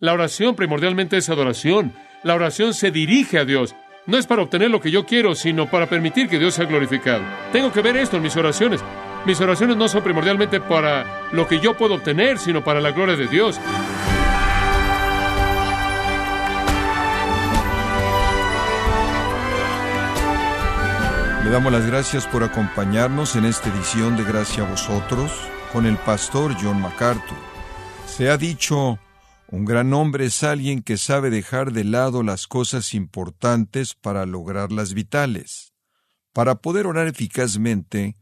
La oración primordialmente es adoración. La oración se dirige a Dios. No es para obtener lo que yo quiero, sino para permitir que Dios sea glorificado. Tengo que ver esto en mis oraciones. Mis oraciones no son primordialmente para lo que yo puedo obtener, sino para la gloria de Dios. Le damos las gracias por acompañarnos en esta edición de Gracia a vosotros con el pastor John MacArthur. Se ha dicho, un gran hombre es alguien que sabe dejar de lado las cosas importantes para lograr las vitales. Para poder orar eficazmente,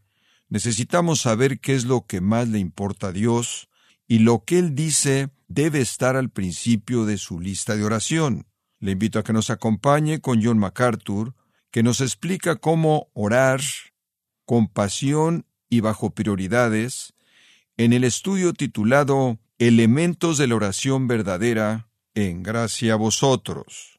necesitamos saber qué es lo que más le importa a Dios y lo que Él dice debe estar al principio de su lista de oración. Le invito a que nos acompañe con John MacArthur, que nos explica cómo orar con pasión y bajo prioridades en el estudio titulado Elementos de la oración verdadera en gracia a vosotros.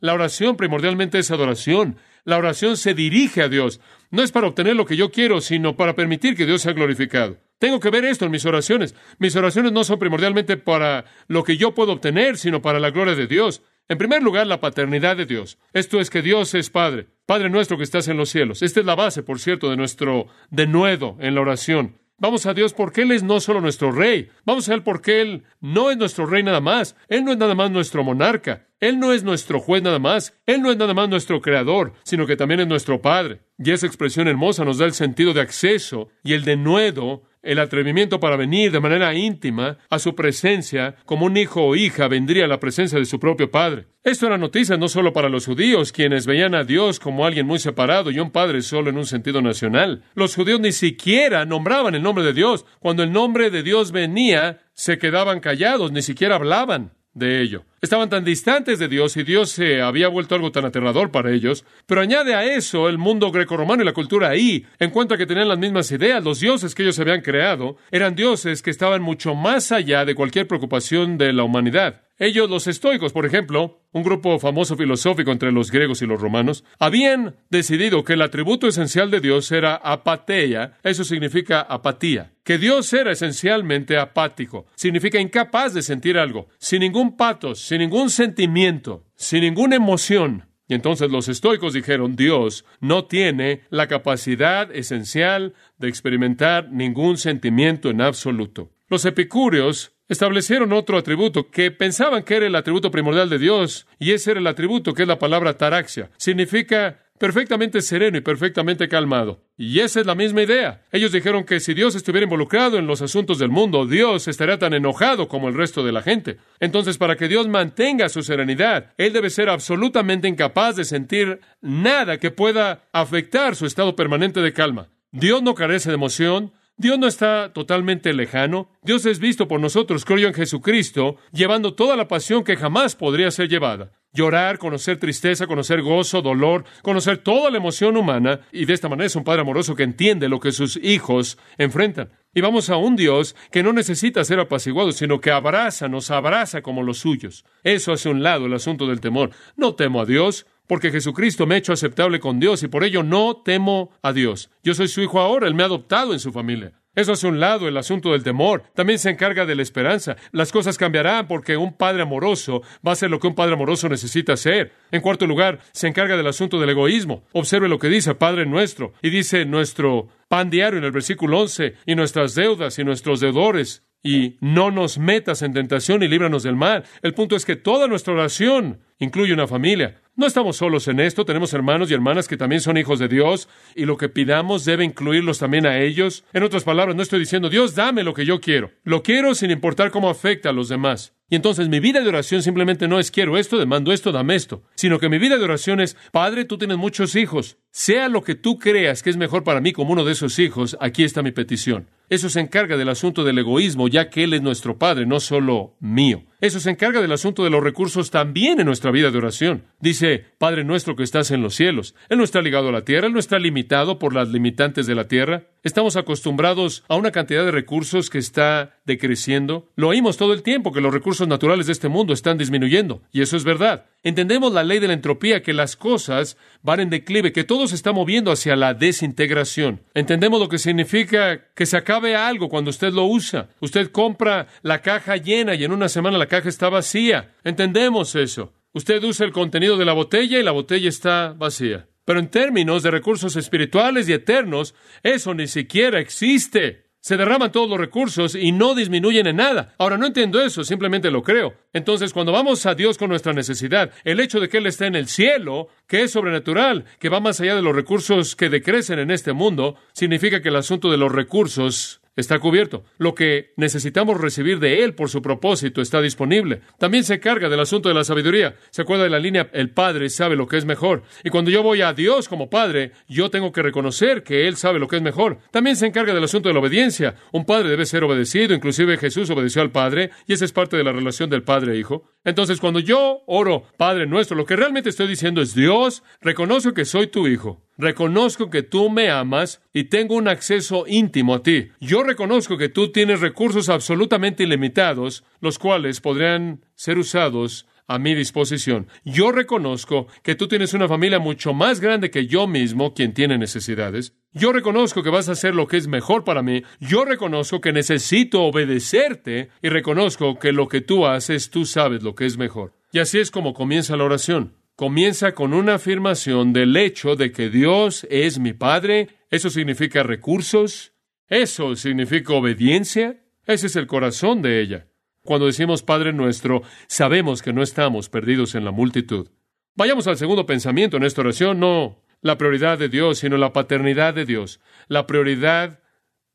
La oración primordialmente es adoración. La oración se dirige a Dios. No es para obtener lo que yo quiero, sino para permitir que Dios sea glorificado. Tengo que ver esto en mis oraciones. Mis oraciones no son primordialmente para lo que yo puedo obtener, sino para la gloria de Dios. En primer lugar, la paternidad de Dios. Esto es que Dios es Padre, Padre nuestro que estás en los cielos. Esta es la base, por cierto, de nuestro denuedo en la oración. Vamos a Dios porque Él es no solo nuestro rey, vamos a Él porque Él no es nuestro rey nada más, Él no es nada más nuestro monarca, Él no es nuestro juez nada más, Él no es nada más nuestro creador, sino que también es nuestro Padre. Y esa expresión hermosa nos da el sentido de acceso y el denuedo el atrevimiento para venir de manera íntima a su presencia, como un hijo o hija vendría a la presencia de su propio padre. Esto era noticia no solo para los judíos, quienes veían a Dios como alguien muy separado y un padre solo en un sentido nacional. Los judíos ni siquiera nombraban el nombre de Dios. Cuando el nombre de Dios venía, se quedaban callados, ni siquiera hablaban de ello. Estaban tan distantes de Dios y Dios se había vuelto algo tan aterrador para ellos. Pero añade a eso el mundo grecorromano y la cultura ahí, encuentra que tenían las mismas ideas. Los dioses que ellos habían creado eran dioses que estaban mucho más allá de cualquier preocupación de la humanidad. Ellos, los estoicos, por ejemplo, un grupo famoso filosófico entre los griegos y los romanos, habían decidido que el atributo esencial de Dios era apateia, eso significa apatía, que Dios era esencialmente apático, significa incapaz de sentir algo, sin ningún patos, sin ningún sentimiento, sin ninguna emoción. Y entonces los estoicos dijeron, Dios no tiene la capacidad esencial de experimentar ningún sentimiento en absoluto. Los epicúreos establecieron otro atributo que pensaban que era el atributo primordial de Dios, y ese era el atributo que es la palabra taraxia. Significa perfectamente sereno y perfectamente calmado. Y esa es la misma idea. Ellos dijeron que si Dios estuviera involucrado en los asuntos del mundo, Dios estaría tan enojado como el resto de la gente. Entonces, para que Dios mantenga su serenidad, Él debe ser absolutamente incapaz de sentir nada que pueda afectar su estado permanente de calma. Dios no carece de emoción, Dios no está totalmente lejano. Dios es visto por nosotros, creo en Jesucristo, llevando toda la pasión que jamás podría ser llevada. Llorar, conocer tristeza, conocer gozo, dolor, conocer toda la emoción humana, y de esta manera es un Padre amoroso que entiende lo que sus hijos enfrentan. Y vamos a un Dios que no necesita ser apaciguado, sino que abraza, nos abraza como los suyos. Eso hace un lado el asunto del temor. No temo a Dios, porque Jesucristo me ha hecho aceptable con Dios y por ello no temo a Dios. Yo soy su hijo ahora, Él me ha adoptado en su familia. Eso hace un lado el asunto del temor. También se encarga de la esperanza. Las cosas cambiarán porque un padre amoroso va a hacer lo que un padre amoroso necesita hacer. En cuarto lugar, se encarga del asunto del egoísmo. Observe lo que dice Padre nuestro. Y dice nuestro pan diario en el versículo 11, y nuestras deudas y nuestros deudores. Y no nos metas en tentación y líbranos del mal. El punto es que toda nuestra oración incluye una familia. No estamos solos en esto, tenemos hermanos y hermanas que también son hijos de Dios y lo que pidamos debe incluirlos también a ellos. En otras palabras, no estoy diciendo, Dios, dame lo que yo quiero. Lo quiero sin importar cómo afecta a los demás. Y entonces mi vida de oración simplemente no es quiero esto, demando esto, dame esto, sino que mi vida de oración es, Padre, tú tienes muchos hijos. Sea lo que tú creas que es mejor para mí como uno de esos hijos, aquí está mi petición. Eso se encarga del asunto del egoísmo, ya que Él es nuestro Padre, no solo mío. Eso se encarga del asunto de los recursos también en nuestra vida de oración. Dice, Padre nuestro que estás en los cielos. Él no está ligado a la tierra, Él no está limitado por las limitantes de la tierra. Estamos acostumbrados a una cantidad de recursos que está decreciendo. Lo oímos todo el tiempo que los recursos naturales de este mundo están disminuyendo, y eso es verdad. Entendemos la ley de la entropía, que las cosas van en declive, que todo se está moviendo hacia la desintegración. Entendemos lo que significa que se acabe algo cuando usted lo usa. Usted compra la caja llena y en una semana la caja está vacía. Entendemos eso. Usted usa el contenido de la botella y la botella está vacía. Pero en términos de recursos espirituales y eternos, eso ni siquiera existe. Se derraman todos los recursos y no disminuyen en nada. Ahora no entiendo eso, simplemente lo creo. Entonces, cuando vamos a Dios con nuestra necesidad, el hecho de que Él esté en el cielo, que es sobrenatural, que va más allá de los recursos que decrecen en este mundo, significa que el asunto de los recursos está cubierto. Lo que necesitamos recibir de Él por su propósito está disponible. También se carga del asunto de la sabiduría. Se acuerda de la línea, el Padre sabe lo que es mejor. Y cuando yo voy a Dios como Padre, yo tengo que reconocer que Él sabe lo que es mejor. También se encarga del asunto de la obediencia. Un Padre debe ser obedecido, inclusive Jesús obedeció al Padre, y esa es parte de la relación del Padre e Hijo. Entonces, cuando yo oro, Padre nuestro, lo que realmente estoy diciendo es, Dios, reconozco que soy tu Hijo. Reconozco que tú me amas y tengo un acceso íntimo a ti. Yo reconozco que tú tienes recursos absolutamente ilimitados, los cuales podrían ser usados a mi disposición. Yo reconozco que tú tienes una familia mucho más grande que yo mismo, quien tiene necesidades. Yo reconozco que vas a hacer lo que es mejor para mí. Yo reconozco que necesito obedecerte y reconozco que lo que tú haces, tú sabes lo que es mejor. Y así es como comienza la oración comienza con una afirmación del hecho de que Dios es mi Padre. Eso significa recursos. Eso significa obediencia. Ese es el corazón de ella. Cuando decimos Padre nuestro, sabemos que no estamos perdidos en la multitud. Vayamos al segundo pensamiento en esta oración, no la prioridad de Dios, sino la paternidad de Dios. La prioridad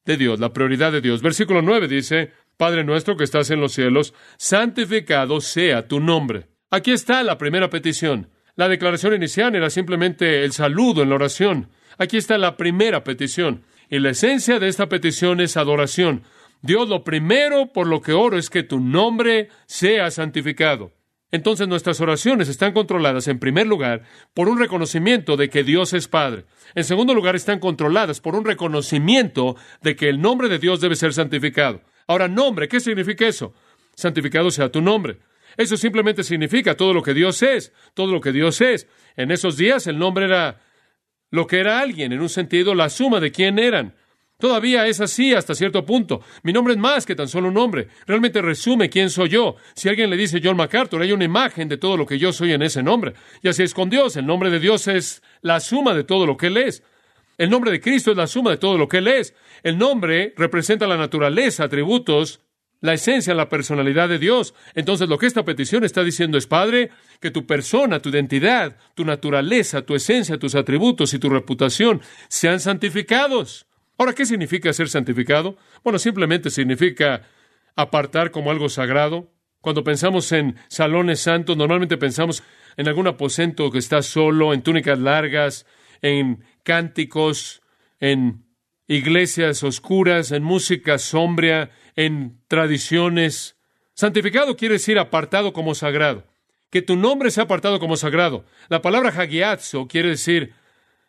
de Dios, la prioridad de Dios. Versículo 9 dice, Padre nuestro que estás en los cielos, santificado sea tu nombre. Aquí está la primera petición. La declaración inicial era simplemente el saludo en la oración. Aquí está la primera petición. Y la esencia de esta petición es adoración. Dios, lo primero por lo que oro es que tu nombre sea santificado. Entonces nuestras oraciones están controladas, en primer lugar, por un reconocimiento de que Dios es Padre. En segundo lugar, están controladas por un reconocimiento de que el nombre de Dios debe ser santificado. Ahora, nombre, ¿qué significa eso? Santificado sea tu nombre. Eso simplemente significa todo lo que Dios es, todo lo que Dios es. En esos días el nombre era lo que era alguien, en un sentido la suma de quién eran. Todavía es así hasta cierto punto. Mi nombre es más que tan solo un nombre. Realmente resume quién soy yo. Si alguien le dice John MacArthur, hay una imagen de todo lo que yo soy en ese nombre. Y así es con Dios. El nombre de Dios es la suma de todo lo que Él es. El nombre de Cristo es la suma de todo lo que Él es. El nombre representa la naturaleza, atributos, la esencia, la personalidad de Dios. Entonces lo que esta petición está diciendo es, Padre, que tu persona, tu identidad, tu naturaleza, tu esencia, tus atributos y tu reputación sean santificados. Ahora, ¿qué significa ser santificado? Bueno, simplemente significa apartar como algo sagrado. Cuando pensamos en salones santos, normalmente pensamos en algún aposento que está solo, en túnicas largas, en cánticos, en iglesias oscuras, en música sombria, en tradiciones. Santificado quiere decir apartado como sagrado. Que tu nombre sea apartado como sagrado. La palabra hagiazo quiere decir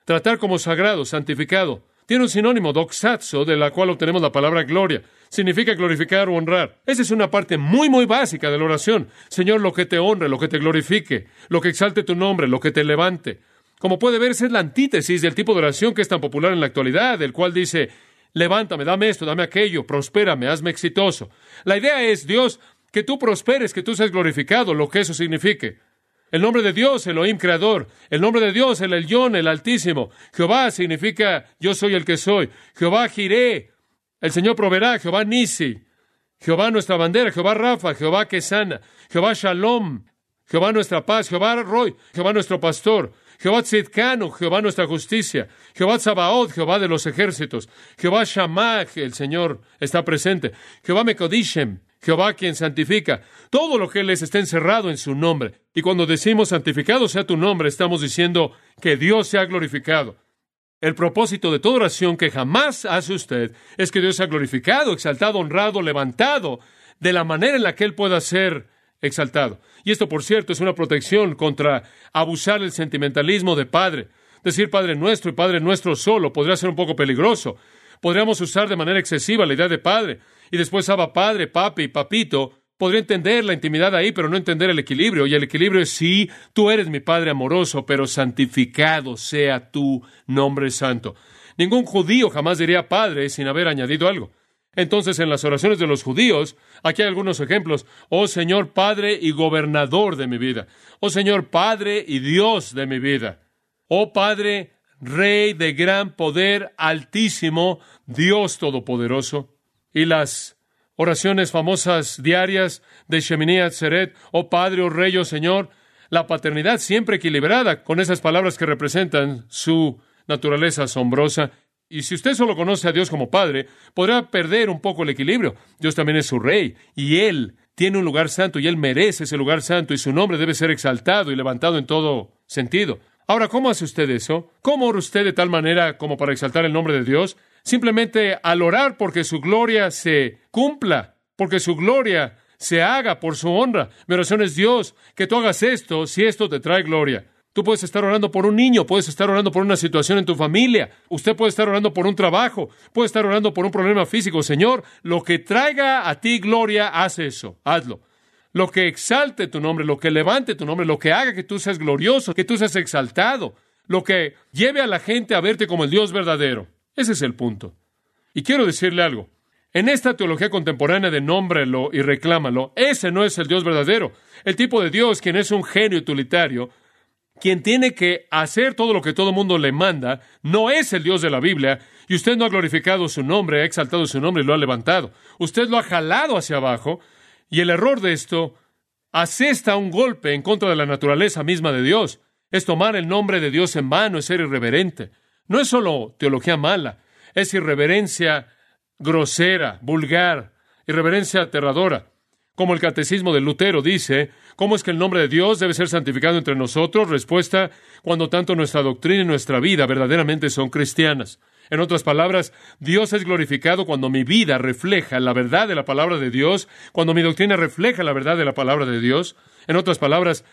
tratar como sagrado, santificado. Tiene un sinónimo, doxazo, de la cual obtenemos la palabra gloria. Significa glorificar o honrar. Esa es una parte muy, muy básica de la oración. Señor, lo que te honre, lo que te glorifique, lo que exalte tu nombre, lo que te levante. Como puede verse, es la antítesis del tipo de oración que es tan popular en la actualidad, el cual dice, levántame, dame esto, dame aquello, prospérame, hazme exitoso. La idea es, Dios, que tú prosperes, que tú seas glorificado, lo que eso signifique. El nombre de Dios, Elohim Creador. El nombre de Dios, el Elyon, el Altísimo. Jehová significa yo soy el que soy. Jehová Jiré. El Señor proveerá. Jehová Nisi. Jehová nuestra bandera. Jehová Rafa. Jehová que sana. Jehová Shalom. Jehová nuestra paz. Jehová Roy. Jehová nuestro pastor. Jehová Tzidkanu, Jehová nuestra justicia, Jehová Sabaoth, Jehová de los ejércitos, Jehová Shammah, el Señor está presente, Jehová Mekodishem, Jehová quien santifica. Todo lo que Él es está encerrado en su nombre. Y cuando decimos santificado sea tu nombre, estamos diciendo que Dios sea glorificado. El propósito de toda oración que jamás hace usted es que Dios sea glorificado, exaltado, honrado, levantado, de la manera en la que Él pueda ser exaltado. Y esto, por cierto, es una protección contra abusar el sentimentalismo de Padre. Decir Padre nuestro y Padre nuestro solo podría ser un poco peligroso, Podríamos usar de manera excesiva la idea de padre. Y después Abba Padre, Papi, Papito. Podría entender la intimidad ahí, pero no entender el equilibrio. Y el equilibrio es sí, tú eres mi Padre amoroso, pero santificado sea tu nombre santo. Ningún judío jamás diría Padre sin haber añadido algo. Entonces, en las oraciones de los judíos, aquí hay algunos ejemplos. Oh Señor Padre y gobernador de mi vida. Oh Señor Padre y Dios de mi vida. Oh Padre, Rey de gran poder, altísimo, Dios todopoderoso. Y las oraciones famosas diarias de Shemini Atzeret, oh Padre, oh Rey, oh Señor, la paternidad siempre equilibrada con esas palabras que representan su naturaleza asombrosa. Y si usted solo conoce a Dios como Padre, podrá perder un poco el equilibrio. Dios también es su Rey y Él tiene un lugar santo y Él merece ese lugar santo y su nombre debe ser exaltado y levantado en todo sentido. Ahora, ¿cómo hace usted eso? ¿Cómo ora usted de tal manera como para exaltar el nombre de Dios? Simplemente al orar porque su gloria se cumpla, porque su gloria se haga por su honra. Mi oración es Dios, que tú hagas esto si esto te trae gloria. Tú puedes estar orando por un niño, puedes estar orando por una situación en tu familia, usted puede estar orando por un trabajo, puede estar orando por un problema físico. Señor, lo que traiga a ti gloria, haz eso, hazlo. Lo que exalte tu nombre, lo que levante tu nombre, lo que haga que tú seas glorioso, que tú seas exaltado, lo que lleve a la gente a verte como el Dios verdadero. Ese es el punto. Y quiero decirle algo. En esta teología contemporánea de nómbrelo y reclámalo, ese no es el Dios verdadero. El tipo de Dios, quien es un genio utilitario, quien tiene que hacer todo lo que todo mundo le manda, no es el Dios de la Biblia, y usted no ha glorificado su nombre, ha exaltado su nombre y lo ha levantado. Usted lo ha jalado hacia abajo, y el error de esto asesta un golpe en contra de la naturaleza misma de Dios. Es tomar el nombre de Dios en vano, es ser irreverente. No es solo teología mala, es irreverencia grosera, vulgar, irreverencia aterradora. Como el catecismo de Lutero dice, ¿cómo es que el nombre de Dios debe ser santificado entre nosotros? Respuesta, cuando tanto nuestra doctrina y nuestra vida verdaderamente son cristianas. En otras palabras, Dios es glorificado cuando mi vida refleja la verdad de la palabra de Dios, cuando mi doctrina refleja la verdad de la palabra de Dios. En otras palabras,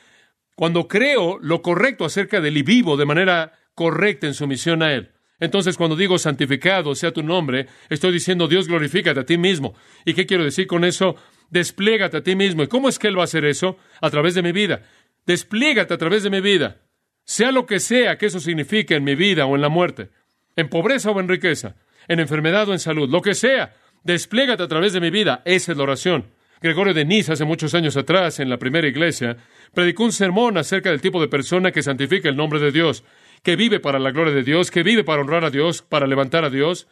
cuando creo lo correcto acerca del y vivo de manera correcta en sumisión a Él. Entonces, cuando digo santificado sea tu nombre, estoy diciendo Dios glorifícate a ti mismo. ¿Y qué quiero decir con eso? Desplégate a ti mismo. ¿Y cómo es que Él va a hacer eso? A través de mi vida. Desplégate a través de mi vida. Sea lo que sea que eso signifique en mi vida o en la muerte. En pobreza o en riqueza. En enfermedad o en salud. Lo que sea. Desplégate a través de mi vida. Esa es la oración. Gregorio de Niza, hace muchos años atrás, en la primera iglesia, predicó un sermón acerca del tipo de persona que santifica el nombre de Dios, que vive para la gloria de Dios, que vive para honrar a Dios, para levantar a Dios.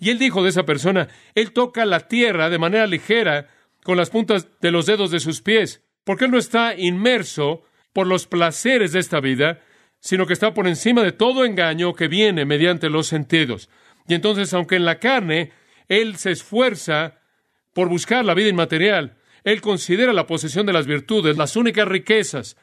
Y él dijo de esa persona, él toca la tierra de manera ligera con las puntas de los dedos de sus pies, porque Él no está inmerso por los placeres de esta vida, sino que está por encima de todo engaño que viene mediante los sentidos. Y entonces, aunque en la carne Él se esfuerza por buscar la vida inmaterial, Él considera la posesión de las virtudes las únicas riquezas,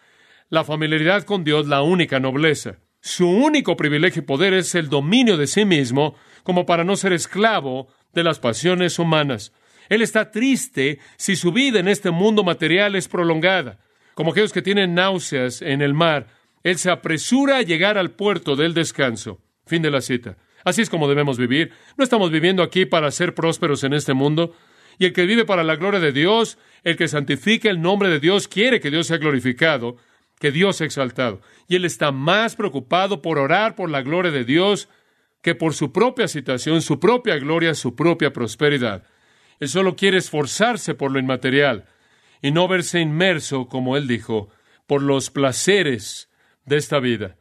la familiaridad con Dios la única nobleza. Su único privilegio y poder es el dominio de sí mismo, como para no ser esclavo de las pasiones humanas. Él está triste si su vida en este mundo material es prolongada. Como aquellos que tienen náuseas en el mar, Él se apresura a llegar al puerto del descanso. Fin de la cita. Así es como debemos vivir. No estamos viviendo aquí para ser prósperos en este mundo. Y el que vive para la gloria de Dios, el que santifica el nombre de Dios, quiere que Dios sea glorificado, que Dios sea exaltado. Y él está más preocupado por orar por la gloria de Dios que por su propia situación, su propia gloria, su propia prosperidad. Él solo quiere esforzarse por lo inmaterial y no verse inmerso, como él dijo, por los placeres de esta vida.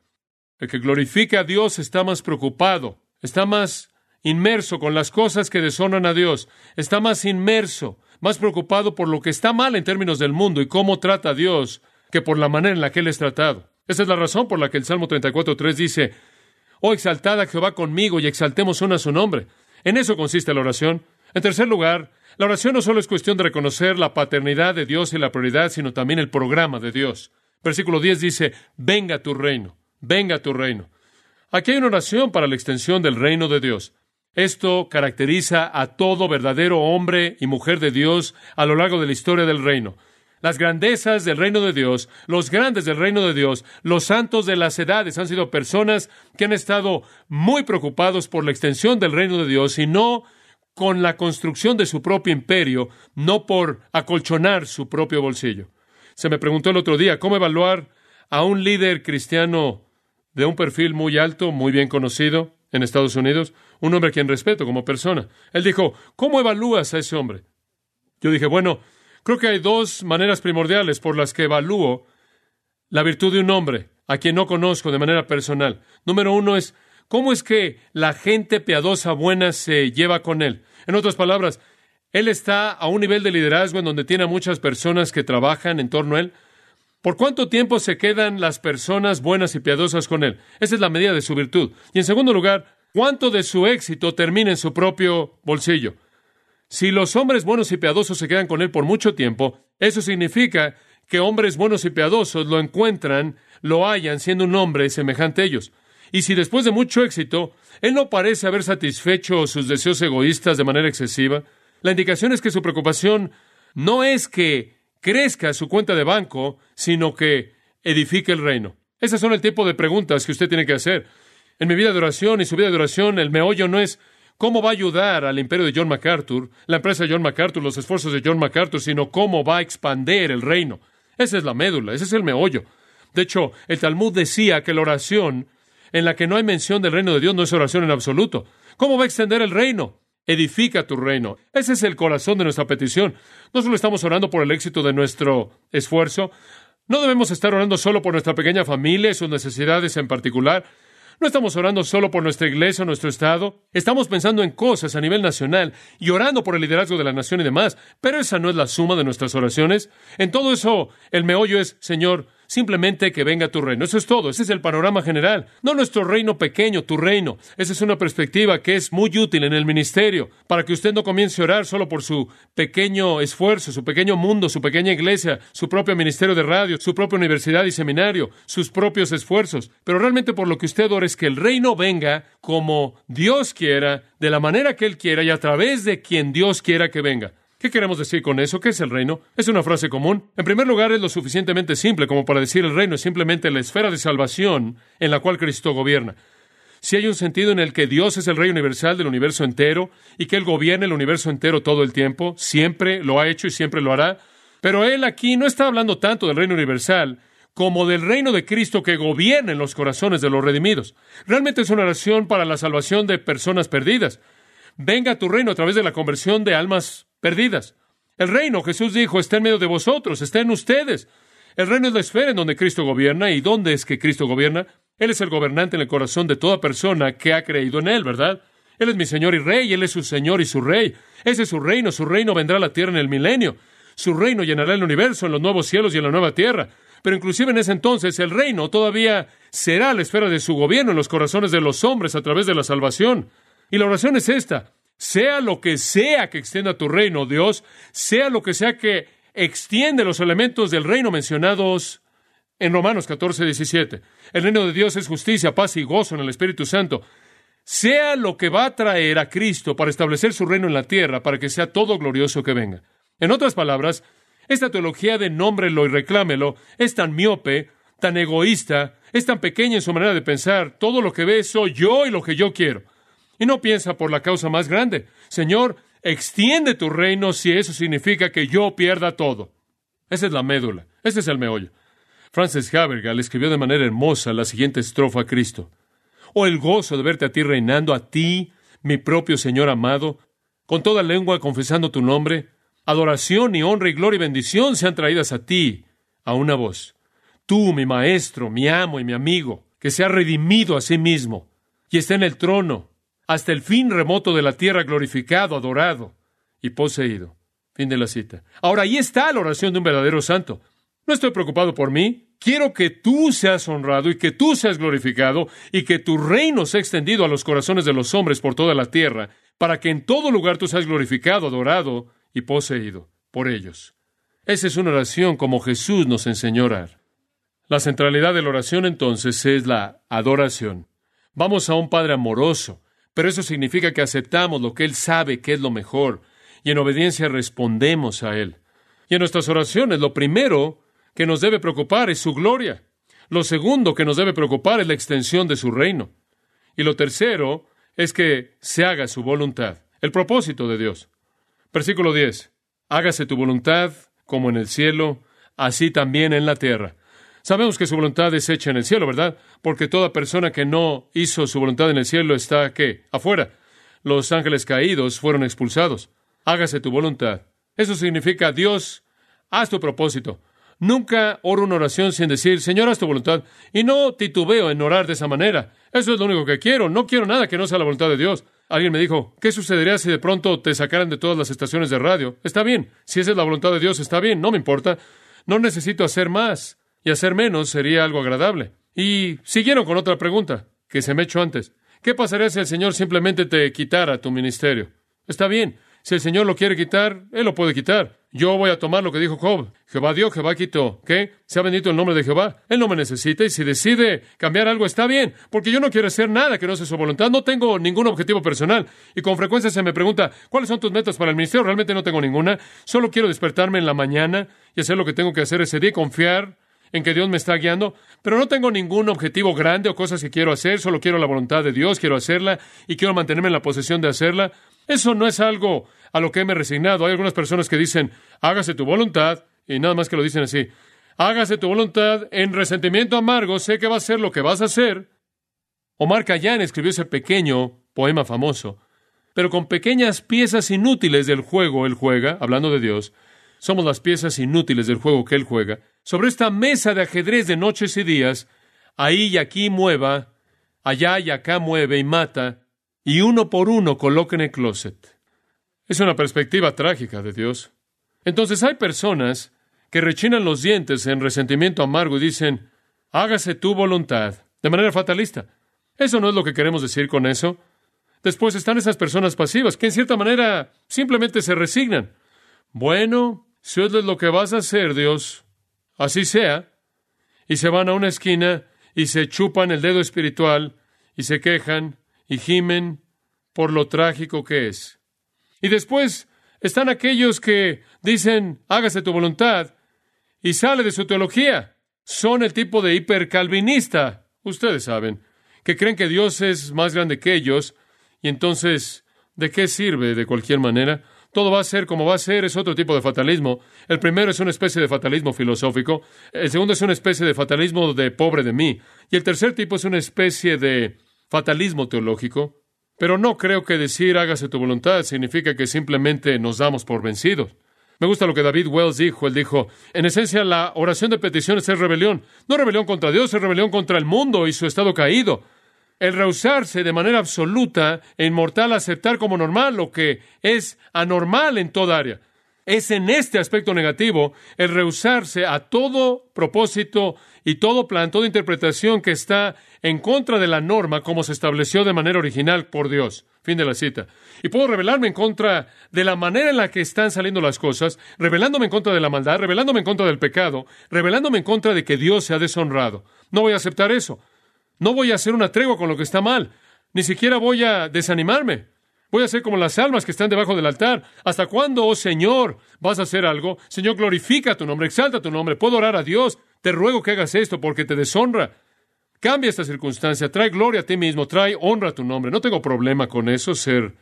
El que glorifica a Dios está más preocupado, está más inmerso con las cosas que deshonran a Dios, está más inmerso, más preocupado por lo que está mal en términos del mundo y cómo trata a Dios que por la manera en la que Él es tratado. Esa es la razón por la que el Salmo 34.3 dice, Oh, exaltada Jehová conmigo y exaltemos una su nombre. En eso consiste la oración. En tercer lugar, la oración no solo es cuestión de reconocer la paternidad de Dios y la prioridad, sino también el programa de Dios. Versículo 10 dice, venga tu reino, venga tu reino. Aquí hay una oración para la extensión del reino de Dios. Esto caracteriza a todo verdadero hombre y mujer de Dios a lo largo de la historia del reino. Las grandezas del reino de Dios, los grandes del reino de Dios, los santos de las edades han sido personas que han estado muy preocupados por la extensión del reino de Dios y no con la construcción de su propio imperio, no por acolchonar su propio bolsillo. Se me preguntó el otro día cómo evaluar a un líder cristiano de un perfil muy alto, muy bien conocido en Estados Unidos, un hombre a quien respeto como persona. Él dijo, ¿cómo evalúas a ese hombre? Yo dije, bueno, creo que hay dos maneras primordiales por las que evalúo la virtud de un hombre a quien no conozco de manera personal. Número uno es, ¿cómo es que la gente piadosa buena se lleva con él? En otras palabras, él está a un nivel de liderazgo en donde tiene a muchas personas que trabajan en torno a él. ¿Por cuánto tiempo se quedan las personas buenas y piadosas con él? Esa es la medida de su virtud. Y en segundo lugar, ¿cuánto de su éxito termina en su propio bolsillo? Si los hombres buenos y piadosos se quedan con él por mucho tiempo, eso significa que hombres buenos y piadosos lo encuentran, lo hallan siendo un hombre semejante a ellos. Y si después de mucho éxito, él no parece haber satisfecho sus deseos egoístas de manera excesiva, la indicación es que su preocupación no es que crezca su cuenta de banco, sino que edifique el reino. Esas son el tipo de preguntas que usted tiene que hacer. En mi vida de oración y su vida de oración, el meollo no es cómo va a ayudar al imperio de John MacArthur, la empresa de John MacArthur, los esfuerzos de John MacArthur, sino cómo va a expandir el reino. Esa es la médula, ese es el meollo. De hecho, el Talmud decía que la oración en la que no hay mención del reino de Dios no es oración en absoluto. ¿Cómo va a extender el reino? Edifica tu reino. Ese es el corazón de nuestra petición. No solo estamos orando por el éxito de nuestro esfuerzo, no debemos estar orando solo por nuestra pequeña familia y sus necesidades en particular. No estamos orando solo por nuestra iglesia o nuestro Estado. Estamos pensando en cosas a nivel nacional y orando por el liderazgo de la nación y demás. Pero esa no es la suma de nuestras oraciones. En todo eso, el meollo es, Señor, Simplemente que venga tu reino. Eso es todo. Ese es el panorama general. No nuestro reino pequeño, tu reino. Esa es una perspectiva que es muy útil en el ministerio para que usted no comience a orar solo por su pequeño esfuerzo, su pequeño mundo, su pequeña iglesia, su propio ministerio de radio, su propia universidad y seminario, sus propios esfuerzos. Pero realmente por lo que usted ora es que el reino venga como Dios quiera, de la manera que Él quiera y a través de quien Dios quiera que venga. ¿Qué queremos decir con eso? ¿Qué es el reino? Es una frase común. En primer lugar, es lo suficientemente simple como para decir el reino es simplemente la esfera de salvación en la cual Cristo gobierna. Si hay un sentido en el que Dios es el rey universal del universo entero y que Él gobierna el universo entero todo el tiempo, siempre lo ha hecho y siempre lo hará. Pero Él aquí no está hablando tanto del reino universal como del reino de Cristo que gobierna en los corazones de los redimidos. Realmente es una oración para la salvación de personas perdidas. Venga tu reino a través de la conversión de almas perdidas. El reino, Jesús dijo, está en medio de vosotros, está en ustedes. El reino es la esfera en donde Cristo gobierna. ¿Y dónde es que Cristo gobierna? Él es el gobernante en el corazón de toda persona que ha creído en Él, ¿verdad? Él es mi Señor y Rey, Él es su Señor y su Rey. Ese es su reino, su reino vendrá a la tierra en el milenio. Su reino llenará el universo en los nuevos cielos y en la nueva tierra. Pero inclusive en ese entonces el reino todavía será la esfera de su gobierno en los corazones de los hombres a través de la salvación. Y la oración es esta sea lo que sea que extienda tu reino, Dios, sea lo que sea que extiende los elementos del reino mencionados en Romanos 14, 17. El reino de Dios es justicia, paz y gozo en el Espíritu Santo. Sea lo que va a traer a Cristo para establecer su reino en la tierra, para que sea todo glorioso que venga. En otras palabras, esta teología de nómbrelo y reclámelo es tan miope, tan egoísta, es tan pequeña en su manera de pensar. Todo lo que ve soy yo y lo que yo quiero. Y no piensa por la causa más grande. Señor, extiende tu reino si eso significa que yo pierda todo. Esa es la médula, ese es el meollo. Francis Havergal escribió de manera hermosa la siguiente estrofa a Cristo. Oh, el gozo de verte a ti reinando, a ti, mi propio Señor amado, con toda lengua confesando tu nombre. Adoración y honra y gloria y bendición sean traídas a ti, a una voz. Tú, mi maestro, mi amo y mi amigo, que se ha redimido a sí mismo y está en el trono, hasta el fin remoto de la tierra, glorificado, adorado y poseído. Fin de la cita. Ahora ahí está la oración de un verdadero santo. No estoy preocupado por mí. Quiero que tú seas honrado y que tú seas glorificado y que tu reino sea extendido a los corazones de los hombres por toda la tierra, para que en todo lugar tú seas glorificado, adorado y poseído por ellos. Esa es una oración como Jesús nos enseñó a orar. La centralidad de la oración entonces es la adoración. Vamos a un Padre amoroso, pero eso significa que aceptamos lo que Él sabe que es lo mejor y en obediencia respondemos a Él. Y en nuestras oraciones, lo primero que nos debe preocupar es su gloria. Lo segundo que nos debe preocupar es la extensión de su reino. Y lo tercero es que se haga su voluntad, el propósito de Dios. Versículo 10. Hágase tu voluntad como en el cielo, así también en la tierra. Sabemos que su voluntad es hecha en el cielo, ¿verdad? Porque toda persona que no hizo su voluntad en el cielo está, ¿qué? Afuera. Los ángeles caídos fueron expulsados. Hágase tu voluntad. Eso significa, Dios, haz tu propósito. Nunca oro una oración sin decir, Señor, haz tu voluntad. Y no titubeo en orar de esa manera. Eso es lo único que quiero. No quiero nada que no sea la voluntad de Dios. Alguien me dijo, ¿qué sucedería si de pronto te sacaran de todas las estaciones de radio? Está bien. Si esa es la voluntad de Dios, está bien. No me importa. No necesito hacer más. Y hacer menos sería algo agradable. Y siguieron con otra pregunta que se me echó antes. ¿Qué pasaría si el Señor simplemente te quitara tu ministerio? Está bien. Si el Señor lo quiere quitar, Él lo puede quitar. Yo voy a tomar lo que dijo Job. Jehová dio, Jehová quitó. ¿Qué? Se ha bendito el nombre de Jehová. Él no me necesita y si decide cambiar algo está bien, porque yo no quiero hacer nada que no sea su voluntad. No tengo ningún objetivo personal. Y con frecuencia se me pregunta, ¿cuáles son tus metas para el ministerio? Realmente no tengo ninguna. Solo quiero despertarme en la mañana y hacer lo que tengo que hacer ese día y confiar en que Dios me está guiando, pero no tengo ningún objetivo grande o cosas que quiero hacer, solo quiero la voluntad de Dios, quiero hacerla y quiero mantenerme en la posesión de hacerla. Eso no es algo a lo que me he resignado. Hay algunas personas que dicen, hágase tu voluntad, y nada más que lo dicen así, hágase tu voluntad en resentimiento amargo, sé que va a ser lo que vas a hacer. Omar Khayyam escribió ese pequeño poema famoso, pero con pequeñas piezas inútiles del juego él juega, hablando de Dios, somos las piezas inútiles del juego que él juega, sobre esta mesa de ajedrez de noches y días, ahí y aquí mueva, allá y acá mueve y mata, y uno por uno coloca en el closet. Es una perspectiva trágica de Dios. Entonces hay personas que rechinan los dientes en resentimiento amargo y dicen, hágase tu voluntad, de manera fatalista. Eso no es lo que queremos decir con eso. Después están esas personas pasivas que en cierta manera simplemente se resignan. Bueno, si es lo que vas a hacer, Dios, así sea. Y se van a una esquina y se chupan el dedo espiritual y se quejan y gimen por lo trágico que es. Y después están aquellos que dicen, hágase tu voluntad, y sale de su teología. Son el tipo de hipercalvinista, ustedes saben, que creen que Dios es más grande que ellos, y entonces, ¿de qué sirve de cualquier manera? Todo va a ser como va a ser, es otro tipo de fatalismo. El primero es una especie de fatalismo filosófico, el segundo es una especie de fatalismo de pobre de mí, y el tercer tipo es una especie de fatalismo teológico. Pero no creo que decir hágase tu voluntad significa que simplemente nos damos por vencidos. Me gusta lo que David Wells dijo. Él dijo, en esencia la oración de peticiones es rebelión. No rebelión contra Dios, es rebelión contra el mundo y su estado caído. El rehusarse de manera absoluta e inmortal a aceptar como normal lo que es anormal en toda área. Es en este aspecto negativo el rehusarse a todo propósito y todo plan, toda interpretación que está en contra de la norma como se estableció de manera original por Dios. Fin de la cita. Y puedo rebelarme en contra de la manera en la que están saliendo las cosas, rebelándome en contra de la maldad, rebelándome en contra del pecado, rebelándome en contra de que Dios se ha deshonrado. No voy a aceptar eso. No voy a hacer una tregua con lo que está mal. Ni siquiera voy a desanimarme. Voy a ser como las almas que están debajo del altar. ¿Hasta cuándo, oh Señor, vas a hacer algo? Señor, glorifica tu nombre, exalta tu nombre. Puedo orar a Dios. Te ruego que hagas esto porque te deshonra. Cambia esta circunstancia, trae gloria a ti mismo, trae honra a tu nombre. No tengo problema con eso, ser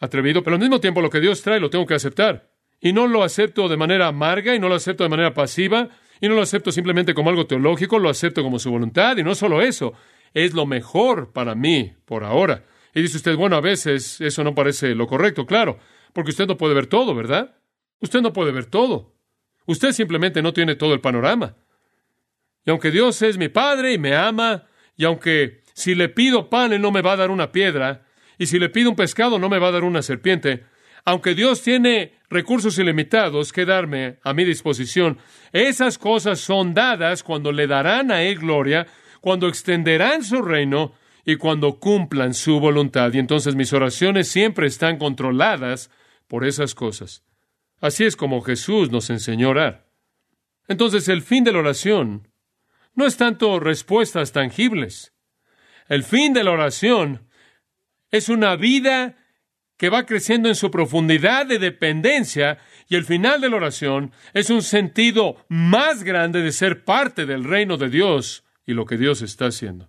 atrevido, pero al mismo tiempo lo que Dios trae lo tengo que aceptar. Y no lo acepto de manera amarga y no lo acepto de manera pasiva y no lo acepto simplemente como algo teológico, lo acepto como su voluntad y no solo eso, es lo mejor para mí por ahora. Y dice usted, bueno, a veces eso no parece lo correcto, claro, porque usted no puede ver todo, ¿verdad? Usted no puede ver todo. Usted simplemente no tiene todo el panorama. Y aunque Dios es mi Padre y me ama, y aunque si le pido pan, Él no me va a dar una piedra, y si le pido un pescado, no me va a dar una serpiente, aunque Dios tiene recursos ilimitados que darme a mi disposición, esas cosas son dadas cuando le darán a Él gloria, cuando extenderán su reino y cuando cumplan su voluntad. Y entonces mis oraciones siempre están controladas por esas cosas. Así es como Jesús nos enseñó a orar. Entonces el fin de la oración no es tanto respuestas tangibles. El fin de la oración es una vida que va creciendo en su profundidad de dependencia y el final de la oración es un sentido más grande de ser parte del reino de Dios y lo que Dios está haciendo.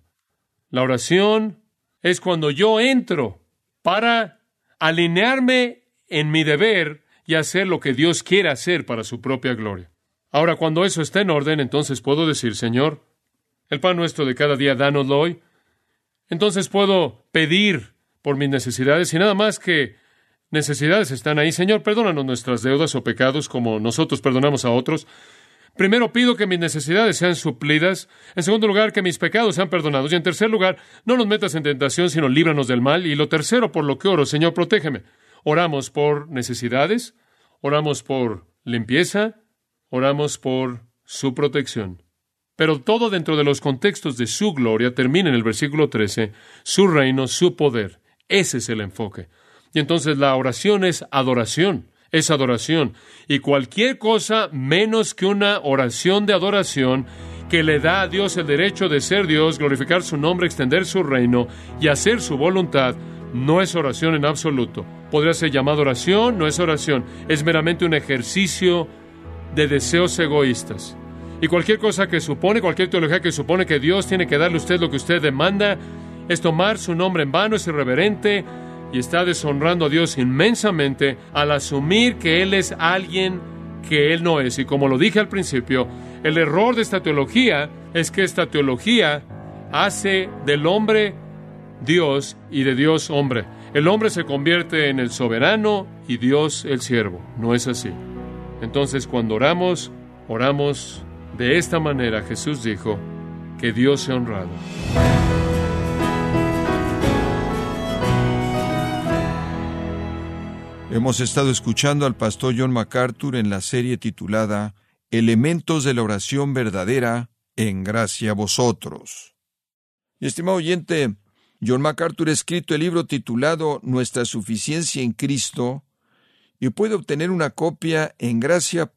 La oración es cuando yo entro para alinearme en mi deber y hacer lo que Dios quiere hacer para su propia gloria. Ahora, cuando eso está en orden, entonces puedo decir, Señor, el pan nuestro de cada día, dánoslo hoy. Entonces puedo pedir por mis necesidades y nada más que necesidades están ahí. Señor, perdónanos nuestras deudas o pecados como nosotros perdonamos a otros. Primero pido que mis necesidades sean suplidas. En segundo lugar, que mis pecados sean perdonados. Y en tercer lugar, no nos metas en tentación, sino líbranos del mal. Y lo tercero, por lo que oro, Señor, protégeme. Oramos por necesidades, oramos por limpieza, oramos por su protección. Pero todo dentro de los contextos de su gloria termina en el versículo 13, su reino, su poder. Ese es el enfoque. Y entonces la oración es adoración, es adoración. Y cualquier cosa menos que una oración de adoración que le da a Dios el derecho de ser Dios, glorificar su nombre, extender su reino y hacer su voluntad, no es oración en absoluto. Podría ser llamado oración, no es oración, es meramente un ejercicio de deseos egoístas. Y cualquier cosa que supone, cualquier teología que supone que Dios tiene que darle a usted lo que usted demanda, es tomar su nombre en vano, es irreverente y está deshonrando a Dios inmensamente al asumir que Él es alguien que Él no es. Y como lo dije al principio, el error de esta teología es que esta teología hace del hombre Dios y de Dios hombre. El hombre se convierte en el soberano y Dios el siervo. No es así. Entonces cuando oramos, oramos de esta manera Jesús dijo, que Dios sea honrado. Hemos estado escuchando al pastor John MacArthur en la serie titulada Elementos de la oración verdadera, en gracia a vosotros. Y estimado oyente, John MacArthur ha escrito el libro titulado Nuestra suficiencia en Cristo y puede obtener una copia en gracia.org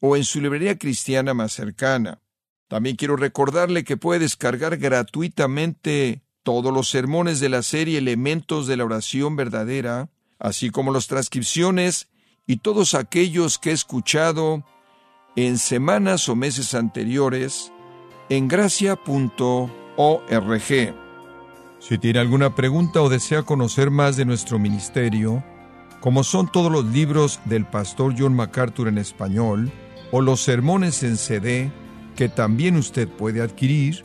o en su librería cristiana más cercana. También quiero recordarle que puede descargar gratuitamente todos los sermones de la serie Elementos de la Oración Verdadera, así como las transcripciones y todos aquellos que he escuchado en semanas o meses anteriores en gracia.org. Si tiene alguna pregunta o desea conocer más de nuestro ministerio, como son todos los libros del pastor John MacArthur en español, o los sermones en CD que también usted puede adquirir,